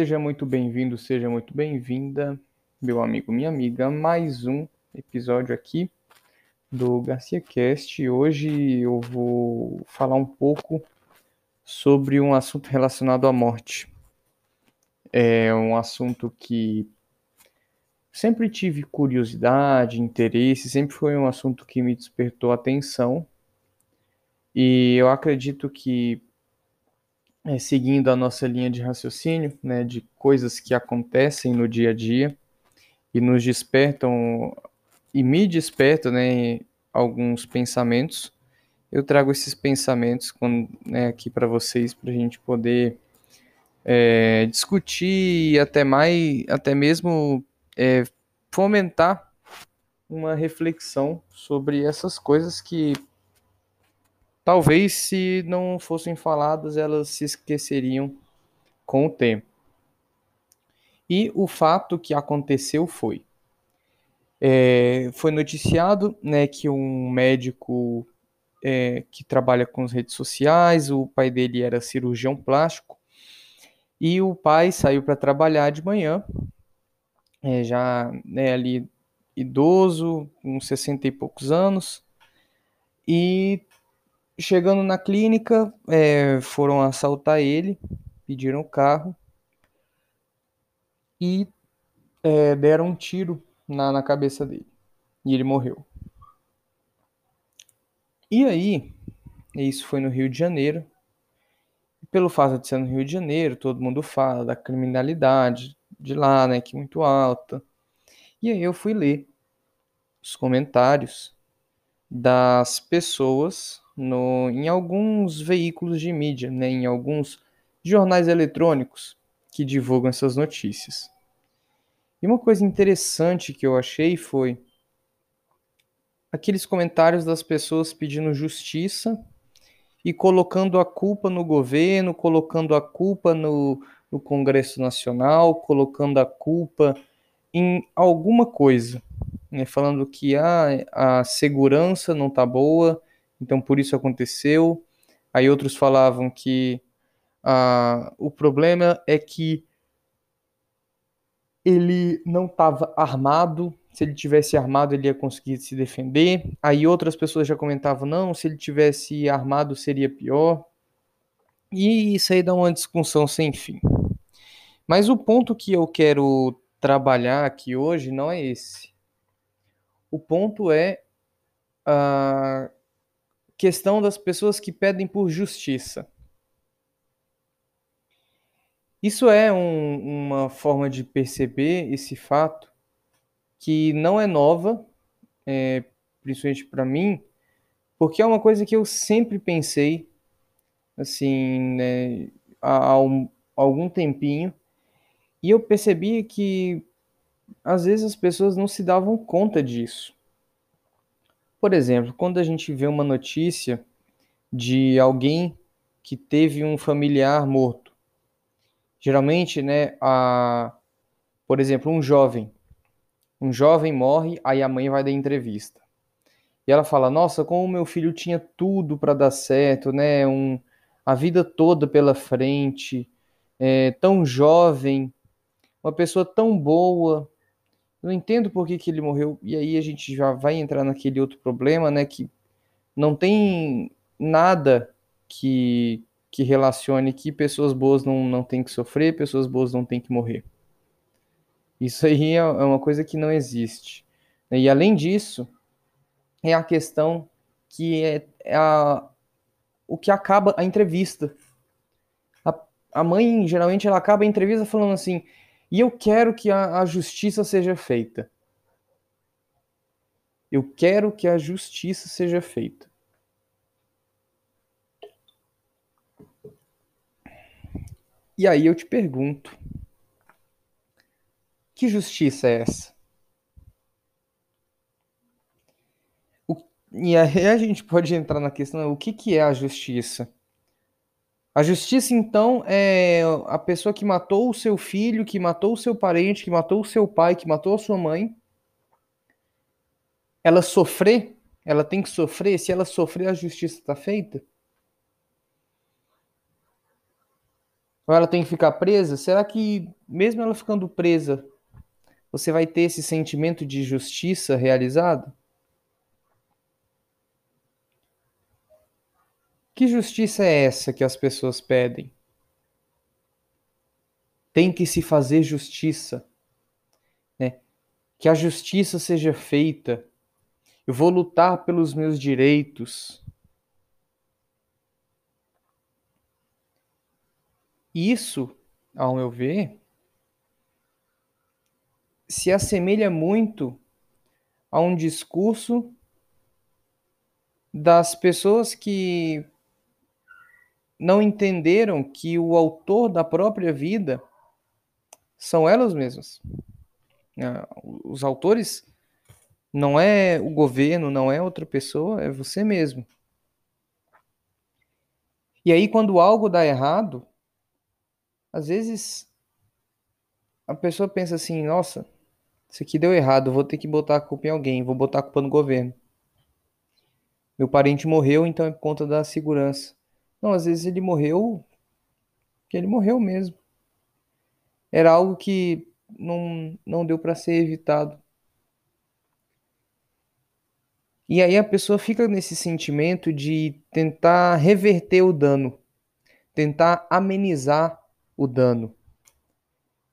Seja muito bem-vindo, seja muito bem-vinda, meu amigo, minha amiga, mais um episódio aqui do Garcia Cast. Hoje eu vou falar um pouco sobre um assunto relacionado à morte. É um assunto que sempre tive curiosidade, interesse, sempre foi um assunto que me despertou atenção. E eu acredito que é, seguindo a nossa linha de raciocínio, né, de coisas que acontecem no dia a dia e nos despertam e me despertam, né, alguns pensamentos. Eu trago esses pensamentos né, aqui para vocês para a gente poder é, discutir e até mais, até mesmo é, fomentar uma reflexão sobre essas coisas que Talvez, se não fossem faladas, elas se esqueceriam com o tempo. E o fato que aconteceu foi: é, foi noticiado né, que um médico é, que trabalha com as redes sociais, o pai dele era cirurgião plástico, e o pai saiu para trabalhar de manhã, é, já né, ali idoso, uns 60 e poucos anos, e Chegando na clínica, é, foram assaltar ele, pediram o carro e é, deram um tiro na, na cabeça dele. E ele morreu. E aí, isso foi no Rio de Janeiro. Pelo fato de ser no Rio de Janeiro, todo mundo fala da criminalidade de lá, né, que é muito alta. E aí eu fui ler os comentários das pessoas no, em alguns veículos de mídia, né, em alguns jornais eletrônicos que divulgam essas notícias. E uma coisa interessante que eu achei foi aqueles comentários das pessoas pedindo justiça e colocando a culpa no governo, colocando a culpa no, no Congresso Nacional, colocando a culpa em alguma coisa, né? falando que ah, a segurança não está boa, então por isso aconteceu. Aí outros falavam que ah, o problema é que ele não estava armado. Se ele tivesse armado, ele ia conseguir se defender. Aí outras pessoas já comentavam: não, se ele tivesse armado seria pior. E isso aí dá uma discussão sem fim. Mas o ponto que eu quero trabalhar aqui hoje não é esse. O ponto é uh, questão das pessoas que pedem por justiça. Isso é um, uma forma de perceber esse fato que não é nova, é, principalmente para mim, porque é uma coisa que eu sempre pensei, assim, né, há, há um, algum tempinho, e eu percebi que às vezes as pessoas não se davam conta disso. Por exemplo, quando a gente vê uma notícia de alguém que teve um familiar morto, geralmente, né, a, por exemplo, um jovem, um jovem morre, aí a mãe vai dar entrevista. E ela fala: "Nossa, como meu filho tinha tudo para dar certo, né? Um, a vida toda pela frente, é, tão jovem, uma pessoa tão boa, não entendo por que, que ele morreu. E aí a gente já vai entrar naquele outro problema, né? Que não tem nada que, que relacione que pessoas boas não, não têm que sofrer, pessoas boas não têm que morrer. Isso aí é, é uma coisa que não existe. E além disso, é a questão que é, é a, o que acaba a entrevista. A, a mãe, geralmente, ela acaba a entrevista falando assim: e eu quero que a, a justiça seja feita. Eu quero que a justiça seja feita. E aí eu te pergunto: que justiça é essa? O, e aí a gente pode entrar na questão: o que, que é a justiça? A justiça, então, é a pessoa que matou o seu filho, que matou o seu parente, que matou o seu pai, que matou a sua mãe. Ela sofrer, ela tem que sofrer. Se ela sofrer, a justiça está feita? Ou ela tem que ficar presa? Será que, mesmo ela ficando presa, você vai ter esse sentimento de justiça realizado? Que justiça é essa que as pessoas pedem? Tem que se fazer justiça, né? Que a justiça seja feita. Eu vou lutar pelos meus direitos. Isso, ao meu ver, se assemelha muito a um discurso das pessoas que não entenderam que o autor da própria vida são elas mesmas. Ah, os autores não é o governo, não é outra pessoa, é você mesmo. E aí, quando algo dá errado, às vezes a pessoa pensa assim: nossa, isso aqui deu errado, vou ter que botar a culpa em alguém, vou botar a culpa no governo. Meu parente morreu, então é por conta da segurança. Não, às vezes ele morreu que ele morreu mesmo. Era algo que não, não deu para ser evitado. E aí a pessoa fica nesse sentimento de tentar reverter o dano, tentar amenizar o dano,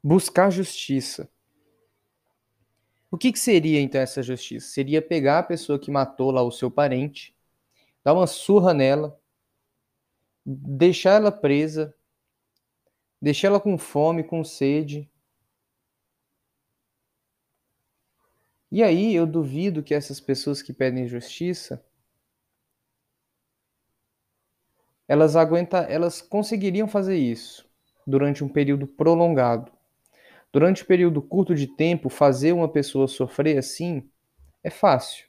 buscar justiça. O que, que seria então essa justiça? Seria pegar a pessoa que matou lá o seu parente, dar uma surra nela, deixar ela presa, deixar ela com fome, com sede. E aí eu duvido que essas pessoas que pedem justiça elas aguentam, elas conseguiriam fazer isso durante um período prolongado. Durante um período curto de tempo, fazer uma pessoa sofrer assim é fácil.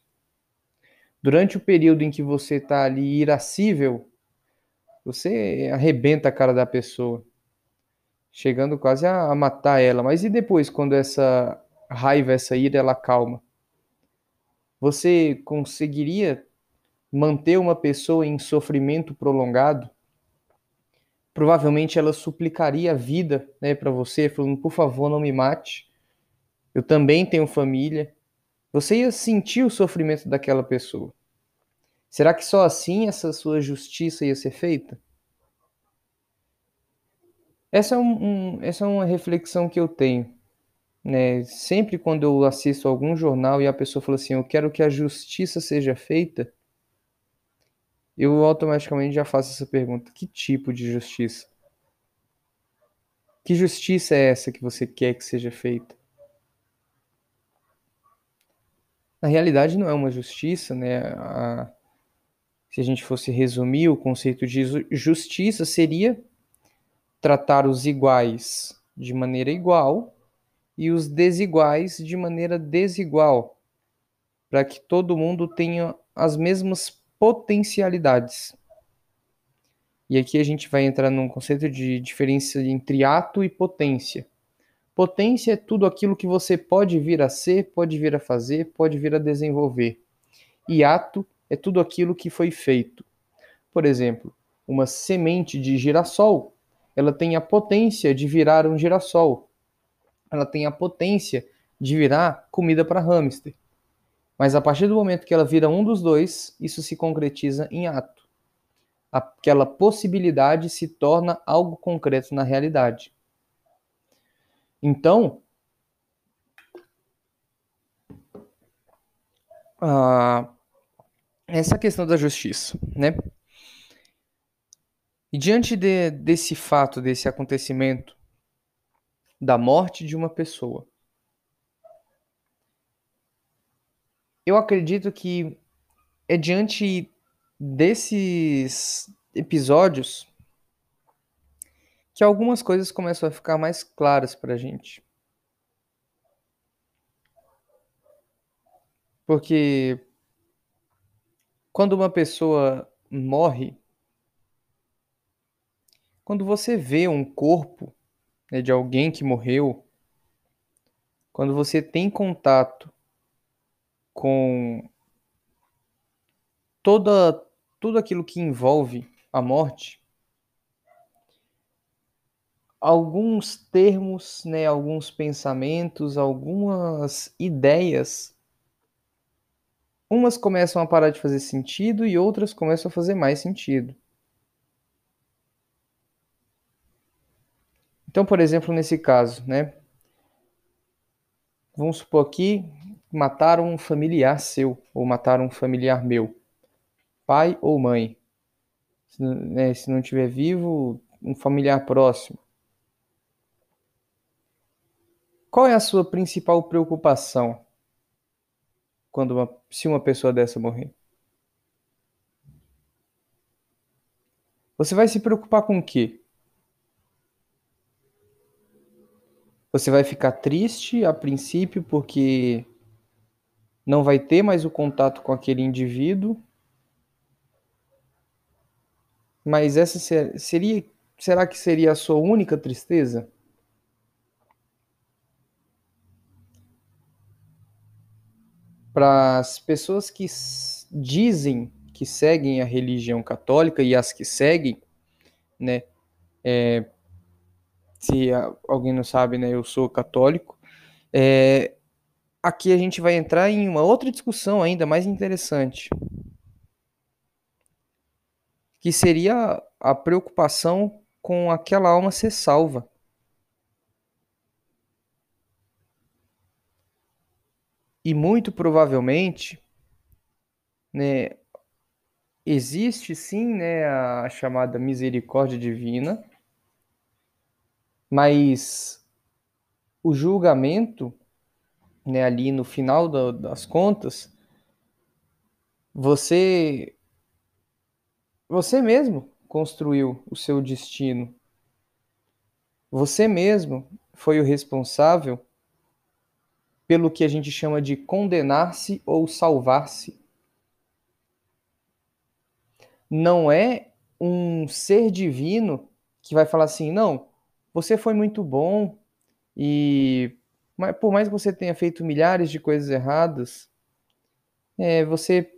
Durante o período em que você está ali irascível, você arrebenta a cara da pessoa, chegando quase a matar ela. Mas e depois, quando essa raiva, essa ira, ela calma? Você conseguiria manter uma pessoa em sofrimento prolongado? provavelmente ela suplicaria a vida né, para você, falando: por favor, não me mate. Eu também tenho família. Você ia sentir o sofrimento daquela pessoa. Será que só assim essa sua justiça ia ser feita? Essa é, um, um, essa é uma reflexão que eu tenho. Né? Sempre quando eu assisto algum jornal e a pessoa fala assim: Eu quero que a justiça seja feita, eu automaticamente já faço essa pergunta: que tipo de justiça? Que justiça é essa que você quer que seja feita? Na realidade, não é uma justiça, né? A, se a gente fosse resumir o conceito de justiça, seria tratar os iguais de maneira igual e os desiguais de maneira desigual, para que todo mundo tenha as mesmas potencialidades. E aqui a gente vai entrar num conceito de diferença entre ato e potência. Potência é tudo aquilo que você pode vir a ser, pode vir a fazer, pode vir a desenvolver. E ato é tudo aquilo que foi feito. Por exemplo, uma semente de girassol, ela tem a potência de virar um girassol. Ela tem a potência de virar comida para hamster. Mas a partir do momento que ela vira um dos dois, isso se concretiza em ato. Aquela possibilidade se torna algo concreto na realidade. Então, ah, essa questão da justiça, né? E diante de, desse fato, desse acontecimento, da morte de uma pessoa, eu acredito que é diante desses episódios que algumas coisas começam a ficar mais claras para a gente. Porque quando uma pessoa morre, quando você vê um corpo né, de alguém que morreu, quando você tem contato com toda tudo aquilo que envolve a morte, alguns termos, né, alguns pensamentos, algumas ideias, umas começam a parar de fazer sentido e outras começam a fazer mais sentido. Então, por exemplo, nesse caso, né? Vamos supor aqui, mataram um familiar seu, ou mataram um familiar meu, pai ou mãe. Se, né, se não estiver vivo, um familiar próximo. Qual é a sua principal preocupação quando uma, se uma pessoa dessa morrer? Você vai se preocupar com o quê? Você vai ficar triste a princípio porque não vai ter mais o contato com aquele indivíduo. Mas essa seria será que seria a sua única tristeza? Para as pessoas que dizem que seguem a religião católica e as que seguem, né, é, se alguém não sabe, né, eu sou católico. É, aqui a gente vai entrar em uma outra discussão ainda mais interessante, que seria a preocupação com aquela alma ser salva. E muito provavelmente, né, existe sim, né, a chamada misericórdia divina, mas o julgamento, né, ali no final do, das contas, você você mesmo construiu o seu destino. Você mesmo foi o responsável pelo que a gente chama de condenar-se ou salvar-se. Não é um ser divino que vai falar assim: não, você foi muito bom e por mais que você tenha feito milhares de coisas erradas, é, você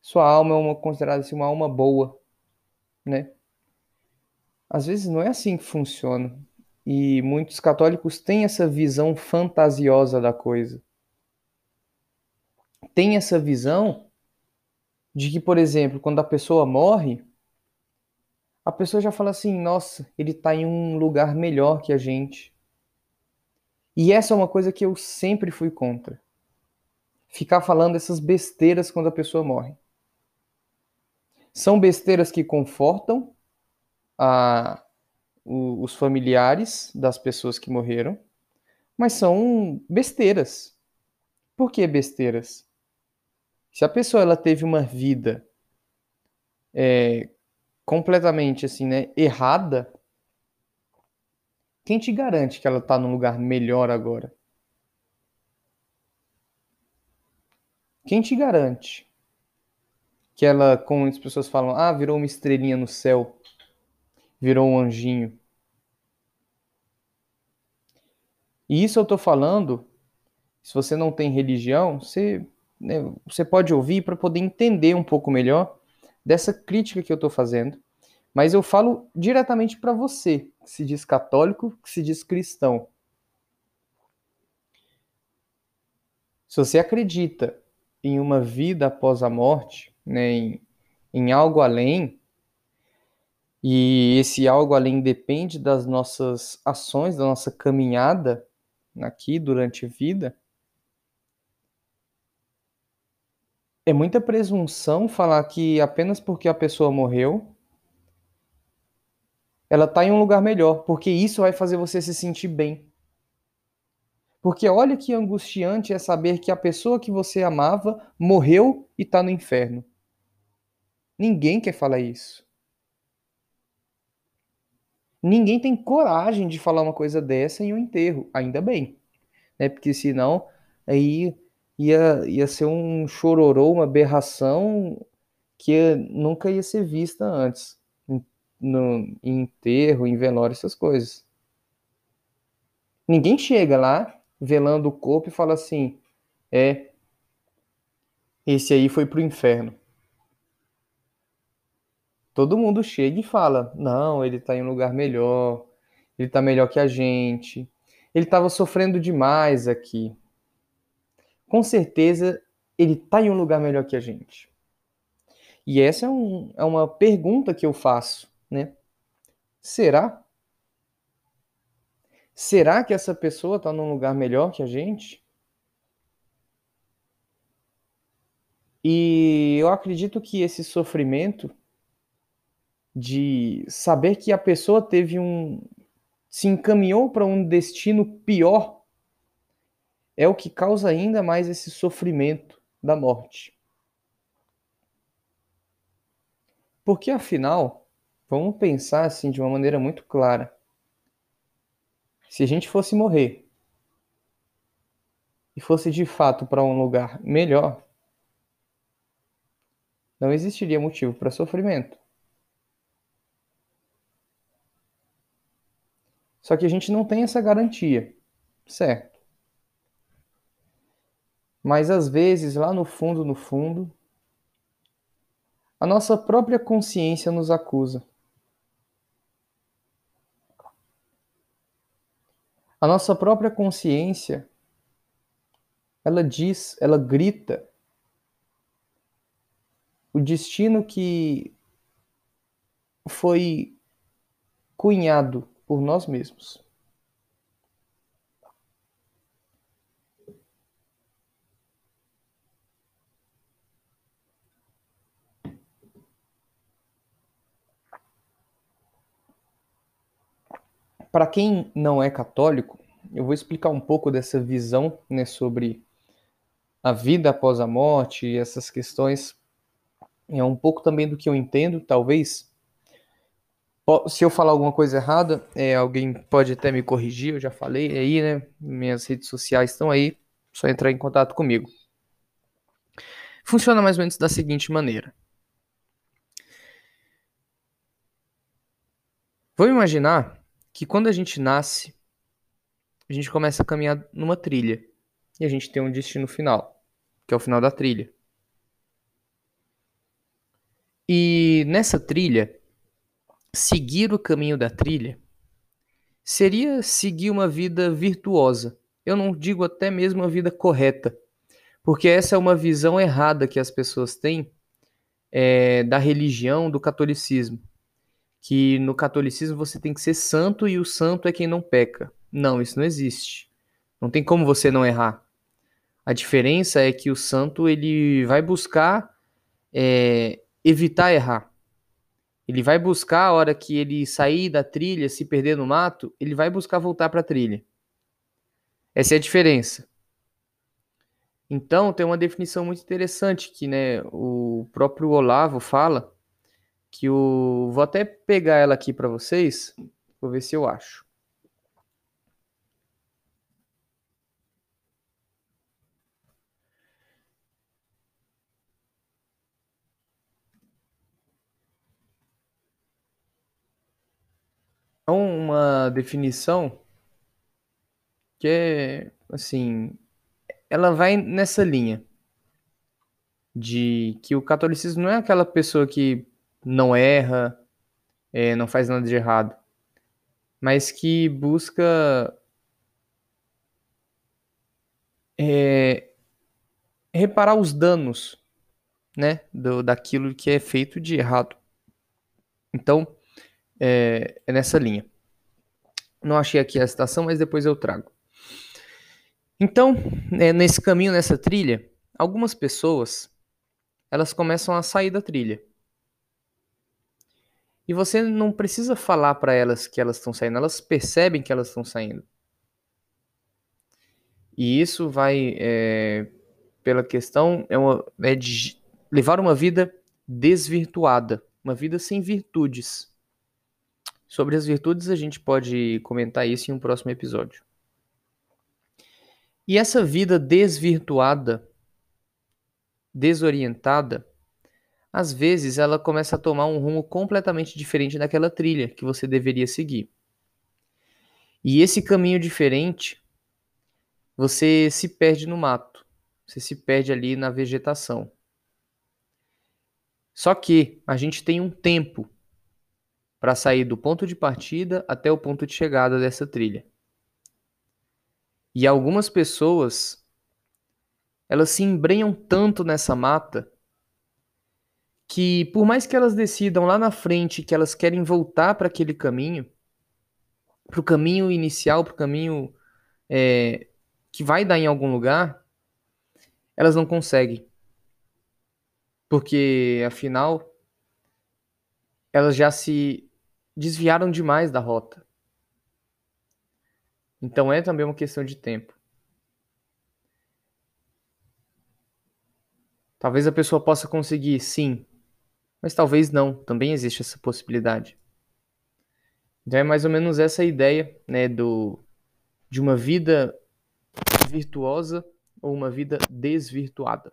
sua alma é uma considerada assim, uma alma boa, né? Às vezes não é assim que funciona. E muitos católicos têm essa visão fantasiosa da coisa. Tem essa visão de que, por exemplo, quando a pessoa morre, a pessoa já fala assim: nossa, ele está em um lugar melhor que a gente. E essa é uma coisa que eu sempre fui contra. Ficar falando essas besteiras quando a pessoa morre. São besteiras que confortam a, o, os familiares das pessoas que morreram, mas são besteiras. Por que besteiras? Se a pessoa ela teve uma vida é, completamente assim, né, errada, quem te garante que ela está num lugar melhor agora? Quem te garante que ela, como as pessoas falam, ah, virou uma estrelinha no céu, virou um anjinho? E isso eu estou falando, se você não tem religião, você, né, você pode ouvir para poder entender um pouco melhor dessa crítica que eu estou fazendo, mas eu falo diretamente para você, que se diz católico, que se diz cristão. Se você acredita em uma vida após a morte, né, em, em algo além, e esse algo além depende das nossas ações, da nossa caminhada aqui durante a vida, é muita presunção falar que apenas porque a pessoa morreu, ela está em um lugar melhor, porque isso vai fazer você se sentir bem. Porque olha que angustiante é saber que a pessoa que você amava morreu e está no inferno. Ninguém quer falar isso. Ninguém tem coragem de falar uma coisa dessa em um enterro, ainda bem. Né? Porque senão aí ia, ia ser um chororô, uma aberração que nunca ia ser vista antes, no, em enterro, em velório, essas coisas. Ninguém chega lá, velando o corpo e fala assim, é, esse aí foi pro inferno. Todo mundo chega e fala, não, ele tá em um lugar melhor, ele está melhor que a gente, ele estava sofrendo demais aqui. Com certeza ele está em um lugar melhor que a gente. E essa é, um, é uma pergunta que eu faço, né? Será? Será que essa pessoa está num lugar melhor que a gente? E eu acredito que esse sofrimento de saber que a pessoa teve um. se encaminhou para um destino pior é o que causa ainda mais esse sofrimento da morte. Porque afinal, vamos pensar assim de uma maneira muito clara. Se a gente fosse morrer e fosse de fato para um lugar melhor, não existiria motivo para sofrimento. Só que a gente não tem essa garantia, certo? Mas às vezes, lá no fundo, no fundo, a nossa própria consciência nos acusa. A nossa própria consciência, ela diz, ela grita o destino que foi cunhado por nós mesmos. Para quem não é católico, eu vou explicar um pouco dessa visão né, sobre a vida após a morte e essas questões é um pouco também do que eu entendo, talvez. Se eu falar alguma coisa errada, é, alguém pode até me corrigir, eu já falei aí, né? Minhas redes sociais estão aí, só entrar em contato comigo. Funciona mais ou menos da seguinte maneira. Vamos imaginar que quando a gente nasce, a gente começa a caminhar numa trilha e a gente tem um destino final, que é o final da trilha. E nessa trilha, seguir o caminho da trilha seria seguir uma vida virtuosa. Eu não digo até mesmo uma vida correta, porque essa é uma visão errada que as pessoas têm é, da religião, do catolicismo. Que no catolicismo você tem que ser santo e o santo é quem não peca. Não, isso não existe. Não tem como você não errar. A diferença é que o santo ele vai buscar é, evitar errar. Ele vai buscar a hora que ele sair da trilha, se perder no mato, ele vai buscar voltar para a trilha. Essa é a diferença. Então, tem uma definição muito interessante que né, o próprio Olavo fala, que o vou até pegar ela aqui para vocês, vou ver se eu acho. Uma definição que é assim, ela vai nessa linha de que o catolicismo não é aquela pessoa que não erra, é, não faz nada de errado, mas que busca é, reparar os danos, né, do, daquilo que é feito de errado. Então, é, é nessa linha. Não achei aqui a citação, mas depois eu trago. Então, é, nesse caminho, nessa trilha, algumas pessoas elas começam a sair da trilha. E você não precisa falar para elas que elas estão saindo, elas percebem que elas estão saindo. E isso vai é, pela questão é, uma, é de levar uma vida desvirtuada, uma vida sem virtudes. Sobre as virtudes, a gente pode comentar isso em um próximo episódio. E essa vida desvirtuada, desorientada, às vezes ela começa a tomar um rumo completamente diferente daquela trilha que você deveria seguir. E esse caminho diferente, você se perde no mato, você se perde ali na vegetação. Só que a gente tem um tempo para sair do ponto de partida até o ponto de chegada dessa trilha. E algumas pessoas elas se embrenham tanto nessa mata que por mais que elas decidam lá na frente que elas querem voltar para aquele caminho, para o caminho inicial, para o caminho é, que vai dar em algum lugar, elas não conseguem. Porque, afinal, elas já se desviaram demais da rota. Então é também uma questão de tempo. Talvez a pessoa possa conseguir, sim, mas talvez não. Também existe essa possibilidade. Então é mais ou menos essa ideia, né, do de uma vida virtuosa ou uma vida desvirtuada.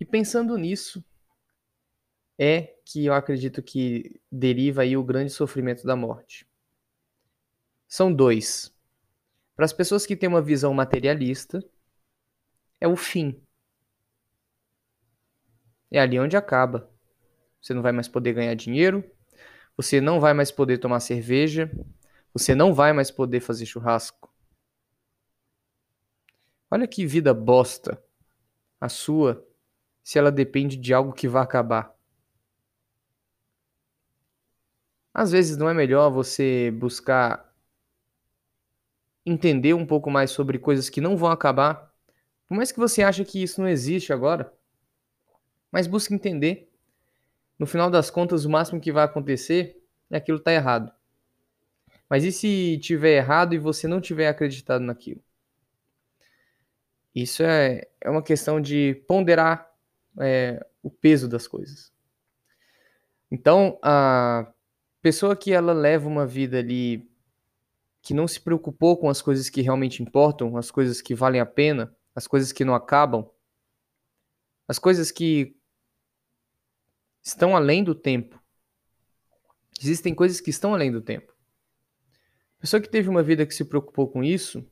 E pensando nisso, é que eu acredito que deriva aí o grande sofrimento da morte. São dois. Para as pessoas que têm uma visão materialista, é o fim. É ali onde acaba. Você não vai mais poder ganhar dinheiro, você não vai mais poder tomar cerveja, você não vai mais poder fazer churrasco. Olha que vida bosta a sua se ela depende de algo que vai acabar. Às vezes não é melhor você buscar entender um pouco mais sobre coisas que não vão acabar, por mais que você ache que isso não existe agora, mas busque entender. No final das contas, o máximo que vai acontecer é aquilo tá errado. Mas e se tiver errado e você não tiver acreditado naquilo? Isso é, é uma questão de ponderar é, o peso das coisas. Então, a pessoa que ela leva uma vida ali que não se preocupou com as coisas que realmente importam, as coisas que valem a pena, as coisas que não acabam, as coisas que estão além do tempo. Existem coisas que estão além do tempo. Pessoa que teve uma vida que se preocupou com isso,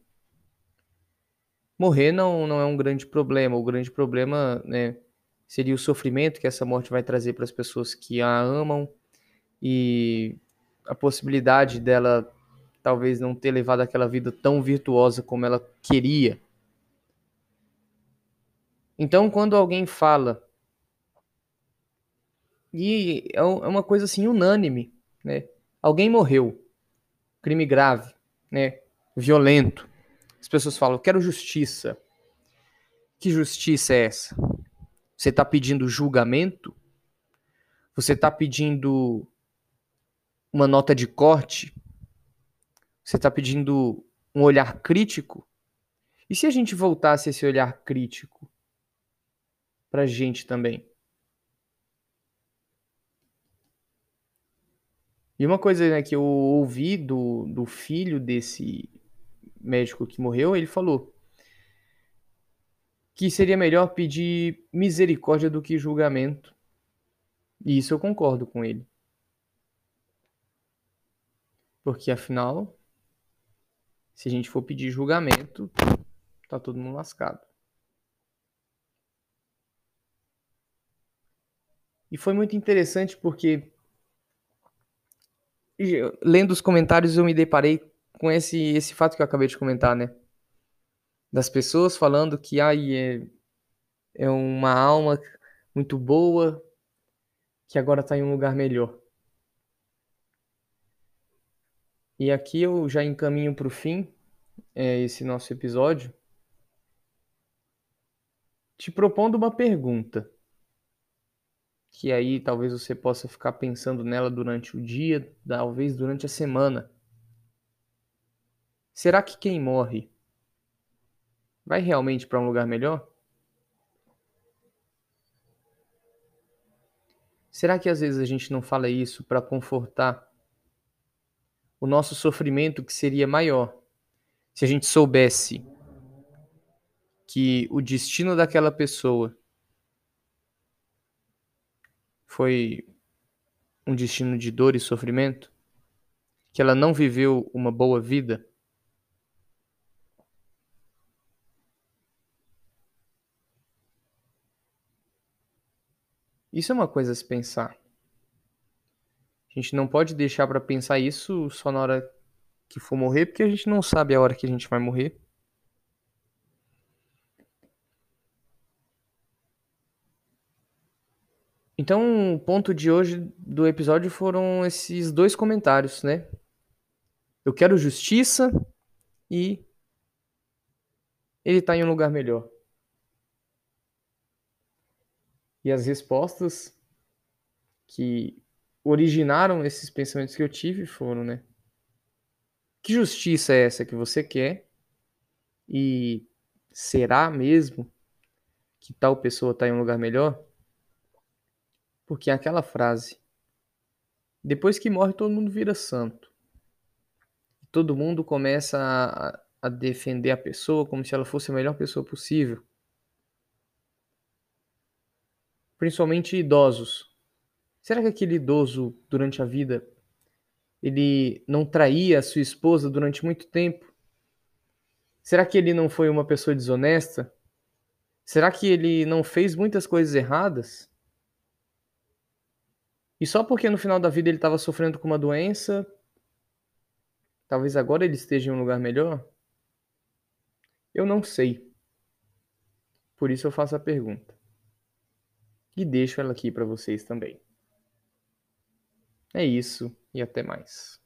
morrer não, não é um grande problema. O grande problema né, seria o sofrimento que essa morte vai trazer para as pessoas que a amam e a possibilidade dela talvez não ter levado aquela vida tão virtuosa como ela queria. Então, quando alguém fala, e é, é uma coisa assim unânime, né? Alguém morreu, crime grave, né? Violento. As pessoas falam: "Quero justiça". Que justiça é essa? Você está pedindo julgamento? Você está pedindo uma nota de corte? Você está pedindo um olhar crítico? E se a gente voltasse esse olhar crítico para a gente também? E uma coisa né, que eu ouvi do, do filho desse médico que morreu, ele falou que seria melhor pedir misericórdia do que julgamento. E isso eu concordo com ele. Porque afinal, se a gente for pedir julgamento, tá todo mundo lascado. E foi muito interessante porque lendo os comentários eu me deparei com esse esse fato que eu acabei de comentar, né? Das pessoas falando que ai é, é uma alma muito boa que agora está em um lugar melhor. E aqui eu já encaminho para o fim é, esse nosso episódio, te propondo uma pergunta, que aí talvez você possa ficar pensando nela durante o dia, talvez durante a semana. Será que quem morre vai realmente para um lugar melhor? Será que às vezes a gente não fala isso para confortar o nosso sofrimento que seria maior se a gente soubesse que o destino daquela pessoa foi um destino de dor e sofrimento, que ela não viveu uma boa vida. Isso é uma coisa a se pensar. A gente não pode deixar para pensar isso só na hora que for morrer, porque a gente não sabe a hora que a gente vai morrer. Então, o ponto de hoje do episódio foram esses dois comentários, né? Eu quero justiça e ele está em um lugar melhor. E as respostas que originaram esses pensamentos que eu tive foram, né? Que justiça é essa que você quer? E será mesmo que tal pessoa está em um lugar melhor? Porque aquela frase, depois que morre todo mundo vira santo. Todo mundo começa a, a defender a pessoa como se ela fosse a melhor pessoa possível. Principalmente idosos. Será que aquele idoso durante a vida ele não traía a sua esposa durante muito tempo? Será que ele não foi uma pessoa desonesta? Será que ele não fez muitas coisas erradas? E só porque no final da vida ele estava sofrendo com uma doença, talvez agora ele esteja em um lugar melhor? Eu não sei. Por isso eu faço a pergunta. E deixo ela aqui para vocês também. É isso e até mais.